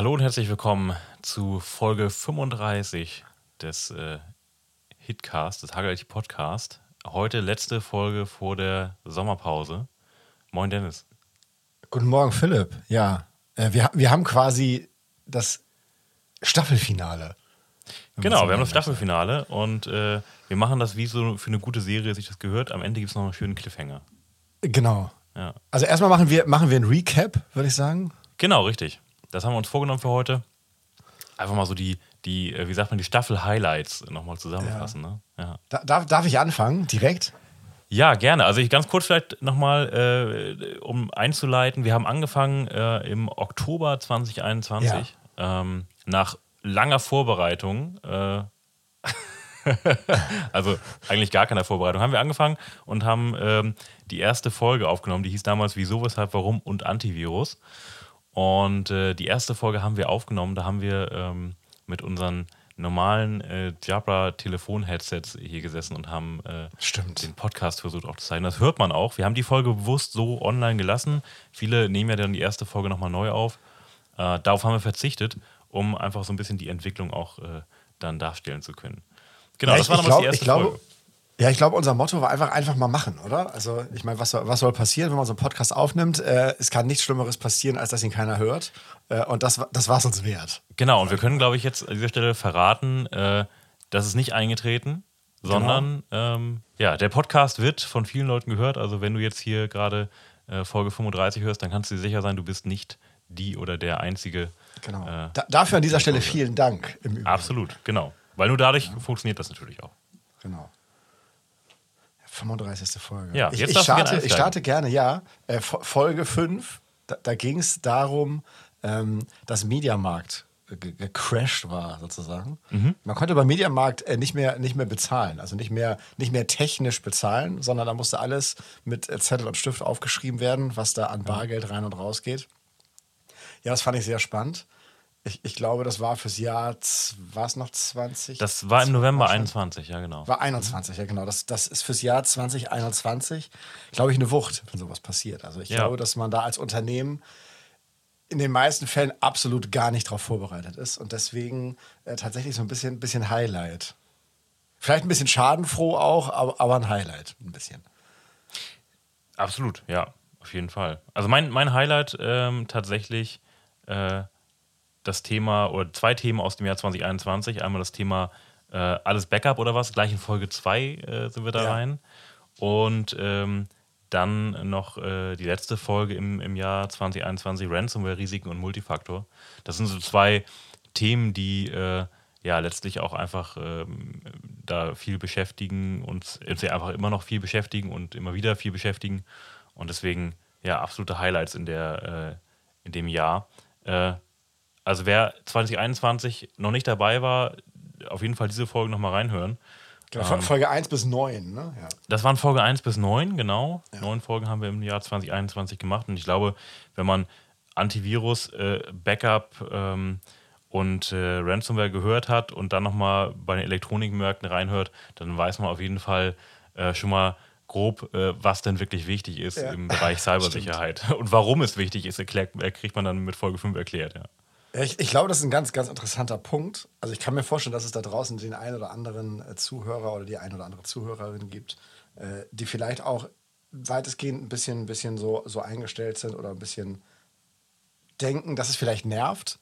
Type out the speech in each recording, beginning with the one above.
Hallo und herzlich willkommen zu Folge 35 des äh, Hitcast, des Hagelti Podcast. Heute letzte Folge vor der Sommerpause. Moin Dennis. Guten Morgen Philipp. Ja, äh, wir, wir haben quasi das Staffelfinale. Genau, wir haben das Staffelfinale und äh, wir machen das wie so für eine gute Serie sich das gehört. Am Ende gibt es noch einen schönen Cliffhanger. Genau. Ja. Also erstmal machen wir, machen wir ein Recap, würde ich sagen. Genau, richtig. Das haben wir uns vorgenommen für heute. Einfach mal so die, die äh, wie sagt man, die Staffel-Highlights nochmal zusammenfassen. Ne? Ja. Da, darf, darf ich anfangen, direkt? Ja, gerne. Also ich ganz kurz vielleicht nochmal, äh, um einzuleiten. Wir haben angefangen äh, im Oktober 2021 ja. ähm, nach langer Vorbereitung. Äh, also eigentlich gar keiner Vorbereitung. Haben wir angefangen und haben ähm, die erste Folge aufgenommen. Die hieß damals Wieso, Weshalb, Warum und Antivirus. Und äh, die erste Folge haben wir aufgenommen. Da haben wir ähm, mit unseren normalen äh, Jabra-Telefon-Headsets hier gesessen und haben äh, den Podcast versucht aufzuzeichnen. Das hört man auch. Wir haben die Folge bewusst so online gelassen. Viele nehmen ja dann die erste Folge nochmal neu auf. Äh, darauf haben wir verzichtet, um einfach so ein bisschen die Entwicklung auch äh, dann darstellen zu können. Genau, ja, das war glaub, die erste ich glaube, Folge. Ja, ich glaube, unser Motto war einfach einfach mal machen, oder? Also, ich meine, was, was soll passieren, wenn man so einen Podcast aufnimmt? Äh, es kann nichts Schlimmeres passieren, als dass ihn keiner hört. Äh, und das, das war es uns wert. Genau, und wir können, glaube ich, jetzt an dieser Stelle verraten, äh, dass es nicht eingetreten, sondern genau. ähm, ja, der Podcast wird von vielen Leuten gehört. Also, wenn du jetzt hier gerade äh, Folge 35 hörst, dann kannst du dir sicher sein, du bist nicht die oder der Einzige. Genau. Äh, da, dafür an dieser Stelle vielen Dank. Absolut, genau. Weil nur dadurch ja. funktioniert das natürlich auch. Genau. 35. Folge. Ja, ich, ich, starte, ich starte gerne, ja. Äh, Folge 5, da, da ging es darum, ähm, dass Mediamarkt gecrashed war, sozusagen. Mhm. Man konnte beim Mediamarkt äh, nicht, mehr, nicht mehr bezahlen, also nicht mehr, nicht mehr technisch bezahlen, sondern da musste alles mit äh, Zettel und Stift aufgeschrieben werden, was da an Bargeld rein und raus geht. Ja, das fand ich sehr spannend. Ich, ich glaube, das war fürs Jahr, war es noch 20? Das war im November 21, ja genau. War 21, ja genau. Das, das ist fürs Jahr 2021, glaube ich, eine Wucht, wenn sowas passiert. Also ich ja. glaube, dass man da als Unternehmen in den meisten Fällen absolut gar nicht darauf vorbereitet ist und deswegen äh, tatsächlich so ein bisschen, bisschen Highlight. Vielleicht ein bisschen schadenfroh auch, aber, aber ein Highlight, ein bisschen. Absolut, ja, auf jeden Fall. Also mein, mein Highlight ähm, tatsächlich äh, das Thema oder zwei Themen aus dem Jahr 2021. Einmal das Thema äh, alles Backup oder was, gleich in Folge 2 äh, sind wir da ja. rein. Und ähm, dann noch äh, die letzte Folge im, im Jahr 2021, Ransomware, Risiken und Multifaktor. Das sind so zwei Themen, die äh, ja letztlich auch einfach ähm, da viel beschäftigen und uns einfach immer noch viel beschäftigen und immer wieder viel beschäftigen. Und deswegen ja absolute Highlights in, der, äh, in dem Jahr. Also wer 2021 noch nicht dabei war, auf jeden Fall diese Folge nochmal reinhören. Genau, ähm, Folge 1 bis 9, ne? Ja. Das waren Folge 1 bis 9, genau. Ja. Neun Folgen haben wir im Jahr 2021 gemacht. Und ich glaube, wenn man Antivirus, äh, Backup ähm, und äh, Ransomware gehört hat und dann nochmal bei den Elektronikmärkten reinhört, dann weiß man auf jeden Fall äh, schon mal grob, äh, was denn wirklich wichtig ist ja. im Bereich Cybersicherheit. und warum es wichtig ist, erklärt, kriegt man dann mit Folge 5 erklärt, ja. Ich, ich, glaube, das ist ein ganz, ganz interessanter Punkt. Also ich kann mir vorstellen, dass es da draußen den einen oder anderen äh, Zuhörer oder die ein oder andere Zuhörerin gibt, äh, die vielleicht auch weitestgehend ein bisschen, ein bisschen so, so eingestellt sind oder ein bisschen denken, dass es vielleicht nervt.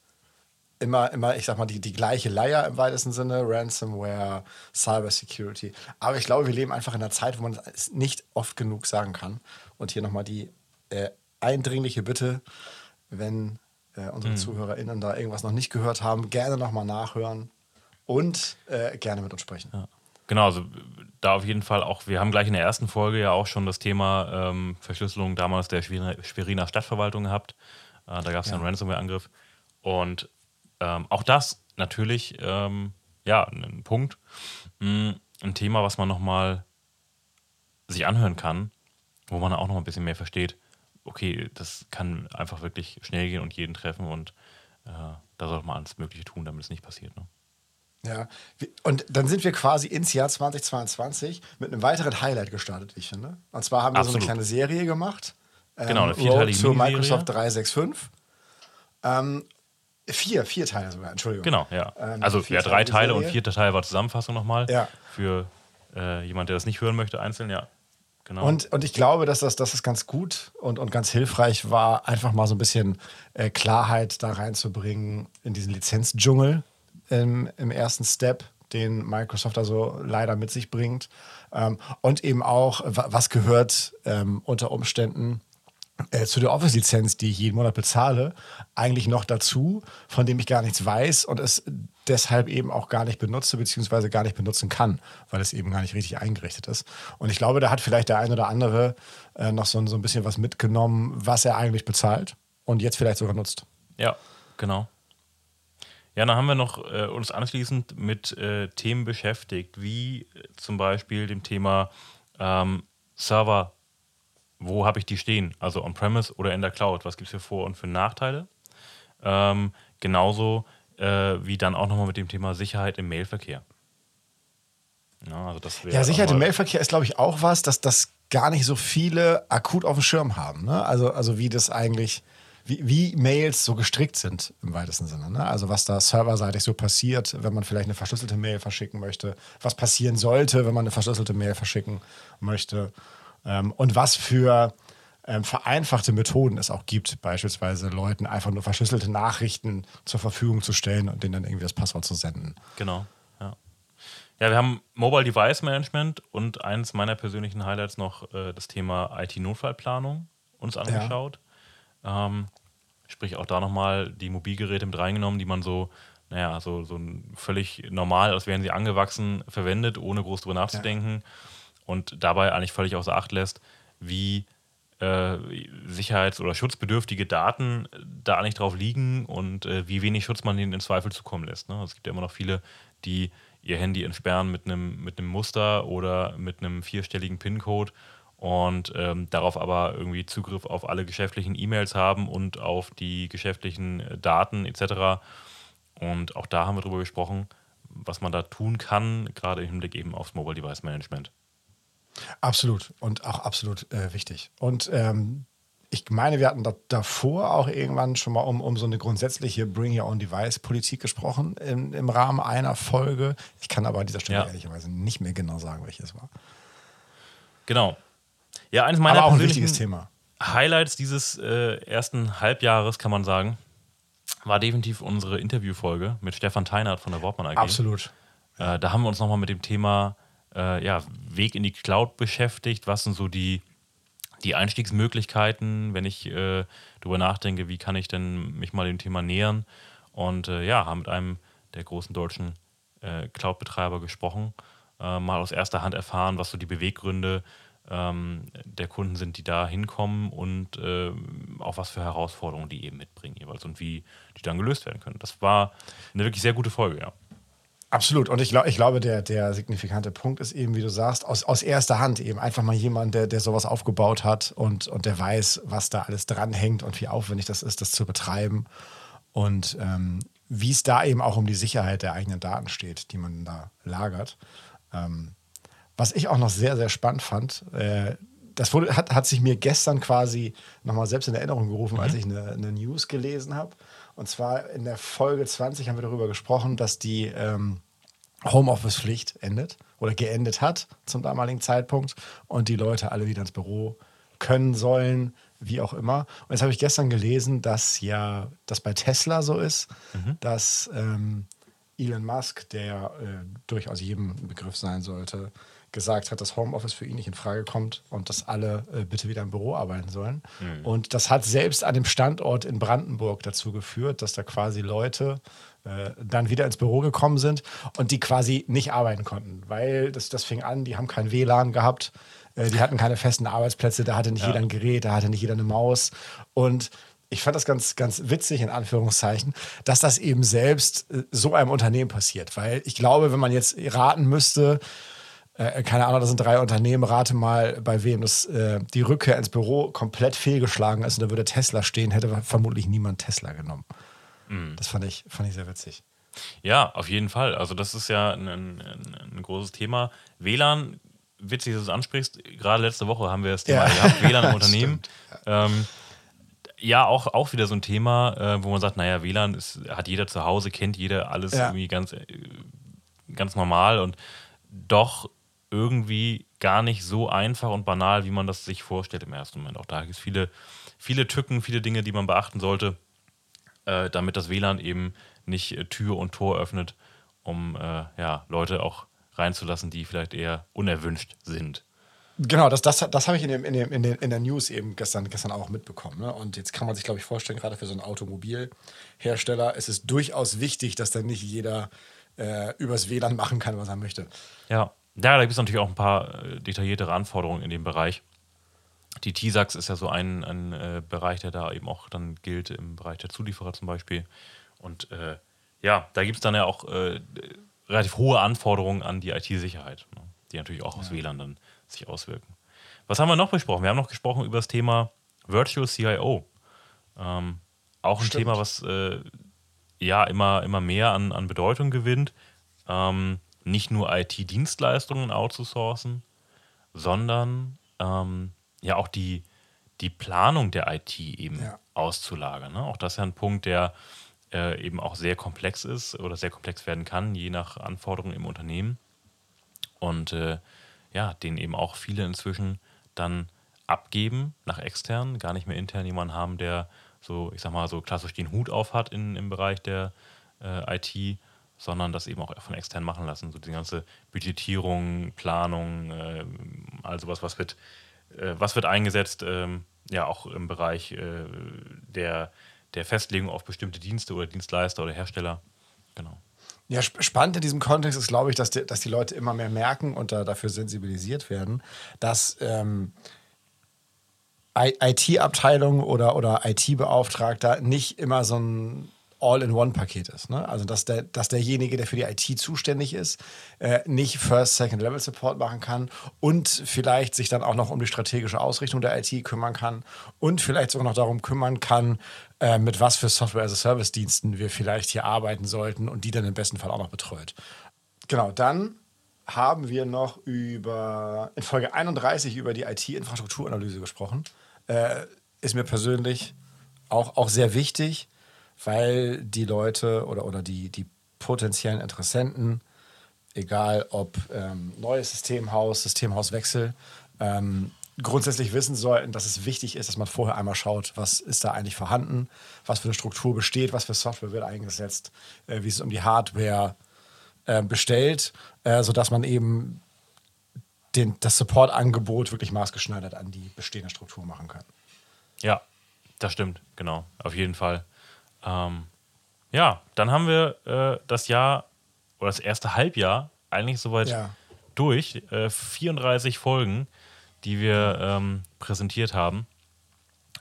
Immer, immer, ich sag mal, die, die gleiche Leier im weitesten Sinne, Ransomware, Cybersecurity. Aber ich glaube, wir leben einfach in einer Zeit, wo man es nicht oft genug sagen kann. Und hier nochmal die äh, eindringliche Bitte, wenn äh, unsere mhm. ZuhörerInnen da irgendwas noch nicht gehört haben, gerne nochmal nachhören und äh, gerne mit uns sprechen. Ja. Genau, also da auf jeden Fall auch, wir haben gleich in der ersten Folge ja auch schon das Thema ähm, Verschlüsselung damals der Schweriner Stadtverwaltung gehabt. Äh, da gab es ja. einen Ransomware-Angriff. Und ähm, auch das natürlich, ähm, ja, ein Punkt, mh, hm, ein Thema, was man nochmal sich anhören kann, wo man auch noch ein bisschen mehr versteht, okay, das kann einfach wirklich schnell gehen und jeden treffen und äh, da sollte man alles Mögliche tun, damit es nicht passiert. Ne? Ja, und dann sind wir quasi ins Jahr 2022 mit einem weiteren Highlight gestartet, wie ich finde. Und zwar haben wir Absolut. so eine kleine Serie gemacht. Ähm, genau, eine vierteilige zu Microsoft 365. Ähm, Vier, vier Teile sogar, Entschuldigung. Genau, ja. Ähm, also ja, drei Teile und vierter Teil war Zusammenfassung nochmal. Ja. Für äh, jemand, der das nicht hören möchte, einzeln, ja. Genau. Und, und ich glaube, dass das, dass das ganz gut und, und ganz hilfreich war, einfach mal so ein bisschen äh, Klarheit da reinzubringen in diesen Lizenzdschungel im, im ersten Step, den Microsoft also leider mit sich bringt. Ähm, und eben auch, wa- was gehört ähm, unter Umständen äh, zu der Office-Lizenz, die ich jeden Monat bezahle, eigentlich noch dazu, von dem ich gar nichts weiß und es deshalb eben auch gar nicht benutze, beziehungsweise gar nicht benutzen kann, weil es eben gar nicht richtig eingerichtet ist. Und ich glaube, da hat vielleicht der ein oder andere äh, noch so, ein- so ein bisschen was mitgenommen, was er eigentlich bezahlt und jetzt vielleicht sogar nutzt. Ja, genau. Ja, dann haben wir noch äh, uns anschließend mit äh, Themen beschäftigt, wie äh, zum Beispiel dem Thema ähm, Server. Wo habe ich die stehen? Also on-premise oder in der Cloud? Was gibt es für Vor- und für Nachteile? Ähm, genauso äh, wie dann auch nochmal mit dem Thema Sicherheit im Mailverkehr. Ja, also Ja, Sicherheit im Mailverkehr ist, glaube ich, auch was, dass das gar nicht so viele akut auf dem Schirm haben. Ne? Also, also wie das eigentlich, wie, wie Mails so gestrickt sind im weitesten Sinne. Ne? Also was da serverseitig so passiert, wenn man vielleicht eine verschlüsselte Mail verschicken möchte, was passieren sollte, wenn man eine verschlüsselte Mail verschicken möchte und was für ähm, vereinfachte Methoden es auch gibt, beispielsweise Leuten einfach nur verschlüsselte Nachrichten zur Verfügung zu stellen und denen dann irgendwie das Passwort zu senden. Genau, ja. Ja, wir haben Mobile Device Management und eins meiner persönlichen Highlights noch äh, das Thema IT-Notfallplanung uns angeschaut. Ähm, sprich auch da nochmal die Mobilgeräte mit reingenommen, die man so, naja, so, so völlig normal, als wären sie angewachsen, verwendet, ohne groß drüber nachzudenken. Und dabei eigentlich völlig außer Acht lässt, wie äh, sicherheits- oder schutzbedürftige Daten da eigentlich drauf liegen und äh, wie wenig Schutz man ihnen in Zweifel zukommen lässt. Ne? Es gibt ja immer noch viele, die ihr Handy entsperren mit einem mit Muster oder mit einem vierstelligen PIN-Code und ähm, darauf aber irgendwie Zugriff auf alle geschäftlichen E-Mails haben und auf die geschäftlichen äh, Daten etc. Und auch da haben wir drüber gesprochen, was man da tun kann, gerade im Hinblick eben aufs Mobile Device Management. Absolut und auch absolut äh, wichtig. Und ähm, ich meine, wir hatten da, davor auch irgendwann schon mal um, um so eine grundsätzliche Bring Your Own Device Politik gesprochen im, im Rahmen einer Folge. Ich kann aber an dieser Stelle Ja. ehrlicherweise nicht mehr genau sagen, welches war. Genau. Ja, eines meiner Aber auch ein wichtiges Thema. Highlights dieses äh, ersten Halbjahres, kann man sagen, war definitiv unsere Interviewfolge mit Stefan Teinert von der Wortmann AG. Absolut. Äh, da haben wir uns nochmal mit dem Thema äh, ja, Weg in die Cloud beschäftigt. Was sind so die, die Einstiegsmöglichkeiten, wenn ich äh, darüber nachdenke, wie kann ich denn mich mal dem Thema nähern? Und äh, ja, haben mit einem der großen deutschen äh, Cloud-Betreiber gesprochen, äh, mal aus erster Hand erfahren, was so die Beweggründe ähm, der Kunden sind, die da hinkommen und äh, auch was für Herausforderungen die eben mitbringen jeweils und wie die dann gelöst werden können. Das war eine wirklich sehr gute Folge, ja. Absolut. Und ich, glaub, ich glaube, der, der signifikante Punkt ist eben, wie du sagst, aus, aus erster Hand eben einfach mal jemand, der, der sowas aufgebaut hat und, und der weiß, was da alles dranhängt und wie aufwendig das ist, das zu betreiben. Und ähm, wie es da eben auch um die Sicherheit der eigenen Daten steht, die man da lagert. Ähm, was ich auch noch sehr, sehr spannend fand, äh, das wurde, hat, hat sich mir gestern quasi nochmal selbst in Erinnerung gerufen, als ich eine, eine News gelesen habe. Und zwar in der Folge 20 haben wir darüber gesprochen, dass die ähm, Homeoffice-Pflicht endet oder geendet hat zum damaligen Zeitpunkt und die Leute alle wieder ins Büro können sollen, wie auch immer. Und jetzt habe ich gestern gelesen, dass ja das bei Tesla so ist, dass ähm, Elon Musk, der äh, durchaus jedem Begriff sein sollte, gesagt hat, dass Homeoffice für ihn nicht in Frage kommt und dass alle äh, bitte wieder im Büro arbeiten sollen. Und das hat selbst an dem Standort in Brandenburg dazu geführt, dass da quasi Leute äh, dann wieder ins Büro gekommen sind und die quasi nicht arbeiten konnten, weil das, das fing an, die haben kein WLAN gehabt, äh, die hatten keine festen Arbeitsplätze, da hatte nicht jeder ein Gerät, da hatte nicht jeder eine Maus und ich fand das ganz, ganz witzig, in Anführungszeichen, dass das eben selbst äh, so einem Unternehmen passiert. Weil ich glaube, wenn man jetzt raten müsste, äh, keine Ahnung, das sind drei Unternehmen, rate mal, bei wem das, äh, die Rückkehr ins Büro komplett fehlgeschlagen ist und da würde Tesla stehen, hätte vermutlich niemand Tesla genommen. Das fand ich, fand ich sehr witzig. Ja, auf jeden Fall. Also das ist ja ein, ein, ein großes Thema. WLAN, witzig, dass du es ansprichst. Gerade letzte Woche haben wir das Thema Ja. gehabt, WLAN im Unternehmen. Ähm, ja, auch, auch wieder so ein Thema, äh, wo man sagt, naja, WLAN ist, hat jeder zu Hause, kennt jeder alles Ja. irgendwie ganz, äh, ganz normal und doch irgendwie gar nicht so einfach und banal, wie man das sich vorstellt im ersten Moment. Auch da gibt es viele, viele Tücken, viele Dinge, die man beachten sollte, äh, damit das WLAN eben nicht äh, Tür und Tor öffnet, um äh, ja, Leute auch reinzulassen, die vielleicht eher unerwünscht sind. Genau, das, das, das habe ich in, dem, in, dem, in, den, in der News eben gestern, gestern auch mitbekommen. Ne? Und jetzt kann man sich, glaube ich, vorstellen, gerade für so einen Automobilhersteller ist es durchaus wichtig, dass dann nicht jeder äh, übers WLAN machen kann, was er möchte. Ja, ja da gibt es natürlich auch ein paar äh, detailliertere Anforderungen in dem Bereich. Die TISAX ist ja so ein, ein äh, Bereich, der da eben auch dann gilt im Bereich der Zulieferer zum Beispiel. Und äh, ja, da gibt es dann ja auch äh, relativ hohe Anforderungen an die IT-Sicherheit, ne? die natürlich auch aus WLAN dann sich auswirken. Was haben wir noch besprochen? Wir haben noch gesprochen über das Thema Virtual CIO. Ähm, auch ein Stimmt. Thema, was äh, ja immer, immer mehr an, an Bedeutung gewinnt. Ähm, nicht nur IT-Dienstleistungen outzusourcen, sondern ähm, ja auch die, die Planung der IT eben Ja. auszulagern. Ne? Auch das ist ja ein Punkt, der äh, eben auch sehr komplex ist oder sehr komplex werden kann, je nach Anforderungen im Unternehmen. Und äh, ja, den eben auch viele inzwischen dann abgeben nach extern, gar nicht mehr intern jemanden haben, der so, ich sag mal, so klassisch den Hut auf hat in, im Bereich der äh, IT, sondern das eben auch von extern machen lassen. So die ganze Budgetierung, Planung, äh, all sowas, was wird, äh, was wird eingesetzt, ähm, ja, auch im Bereich äh, der, der Festlegung auf bestimmte Dienste oder Dienstleister oder Hersteller. Genau. Ja, sp- spannend in diesem Kontext ist, glaube ich, dass die, dass die Leute immer mehr merken und da, dafür sensibilisiert werden, dass ähm, IT-Abteilung oder, oder IT-Beauftragter nicht immer so ein All-in-One-Paket ist. Ne? Also, dass, der, dass derjenige, der für die IT zuständig ist, äh, nicht First, Second-Level-Support machen kann und vielleicht sich dann auch noch um die strategische Ausrichtung der IT kümmern kann und vielleicht sogar noch darum kümmern kann, äh, mit was für Software-as-a-Service-Diensten wir vielleicht hier arbeiten sollten und die dann im besten Fall auch noch betreut. Genau, dann haben wir noch über in Folge 31 über die IT-Infrastrukturanalyse gesprochen. Äh, ist mir persönlich auch, auch sehr wichtig, weil die Leute oder, oder die, die potenziellen Interessenten, egal ob ähm, neues Systemhaus, Systemhauswechsel, ähm, grundsätzlich wissen sollten, dass es wichtig ist, dass man vorher einmal schaut, was ist da eigentlich vorhanden, was für eine Struktur besteht, was für Software wird eingesetzt, äh, wie es um die Hardware äh, bestellt, äh, sodass man eben den, das Support-Angebot wirklich maßgeschneidert an die bestehende Struktur machen kann. Ja, das stimmt, genau, auf jeden Fall. Ähm, ja, dann haben wir äh, das Jahr oder das erste Halbjahr eigentlich soweit Ja. durch. Äh, 34 Folgen, die wir ähm, präsentiert haben.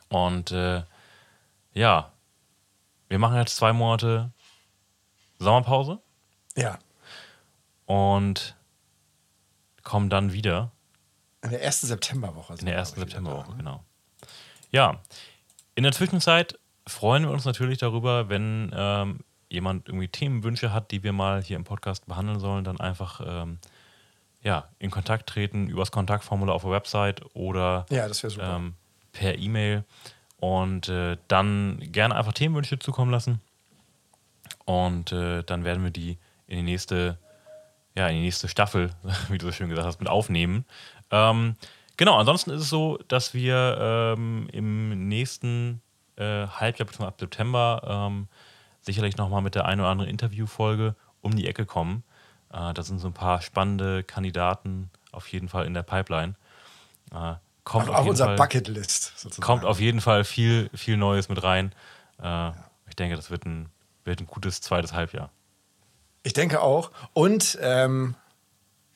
Und äh, ja, wir machen jetzt zwei Monate Sommerpause Ja. und kommen dann wieder In der ersten Septemberwoche. In der ersten Septemberwoche, genau. Ja, in der Zwischenzeit freuen wir uns natürlich darüber, wenn ähm, jemand irgendwie Themenwünsche hat, die wir mal hier im Podcast behandeln sollen, dann einfach ähm, ja, in Kontakt treten über das Kontaktformular auf der Website oder Ja, das wäre super. ähm, per E-Mail und äh, dann gerne einfach Themenwünsche zukommen lassen und äh, dann werden wir die in die nächste ja, in die nächste Staffel, wie du so schön gesagt hast, mit aufnehmen. Ähm, genau, ansonsten ist es so, dass wir ähm, im nächsten äh, Halbjahr bzw. ab September ähm, sicherlich nochmal mit der einen oder anderen Interviewfolge um die Ecke kommen. Äh, da sind so ein paar spannende Kandidaten auf jeden Fall in der Pipeline. Äh, kommt auf, auf, auf unserer Bucketlist sozusagen. kommt auf jeden Fall viel, viel Neues mit rein. Äh, Ich denke, das wird ein, wird ein gutes zweites Halbjahr. Ich denke auch. Und ähm,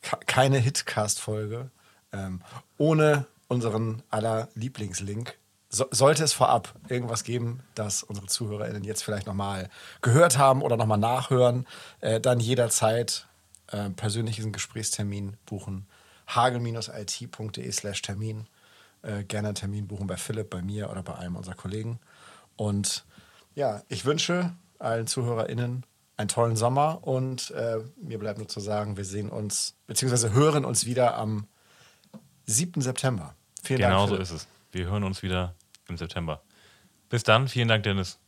ke- keine Hitcast-Folge ähm, ohne unseren aller Lieblingslink. So, sollte es vorab irgendwas geben, das unsere ZuhörerInnen jetzt vielleicht nochmal gehört haben oder nochmal nachhören, äh, dann jederzeit äh, persönlichen Gesprächstermin buchen. hagel-it.de slash Termin. Äh, gerne einen Termin buchen bei Philipp, bei mir oder bei einem unserer Kollegen. Und ja, ich wünsche allen ZuhörerInnen einen tollen Sommer und äh, mir bleibt nur zu sagen, wir sehen uns, beziehungsweise hören uns wieder am 7. September. Vielen Genau Dank. so Philipp. ist es. Wir hören uns wieder im September. Bis dann. Vielen Dank, Dennis.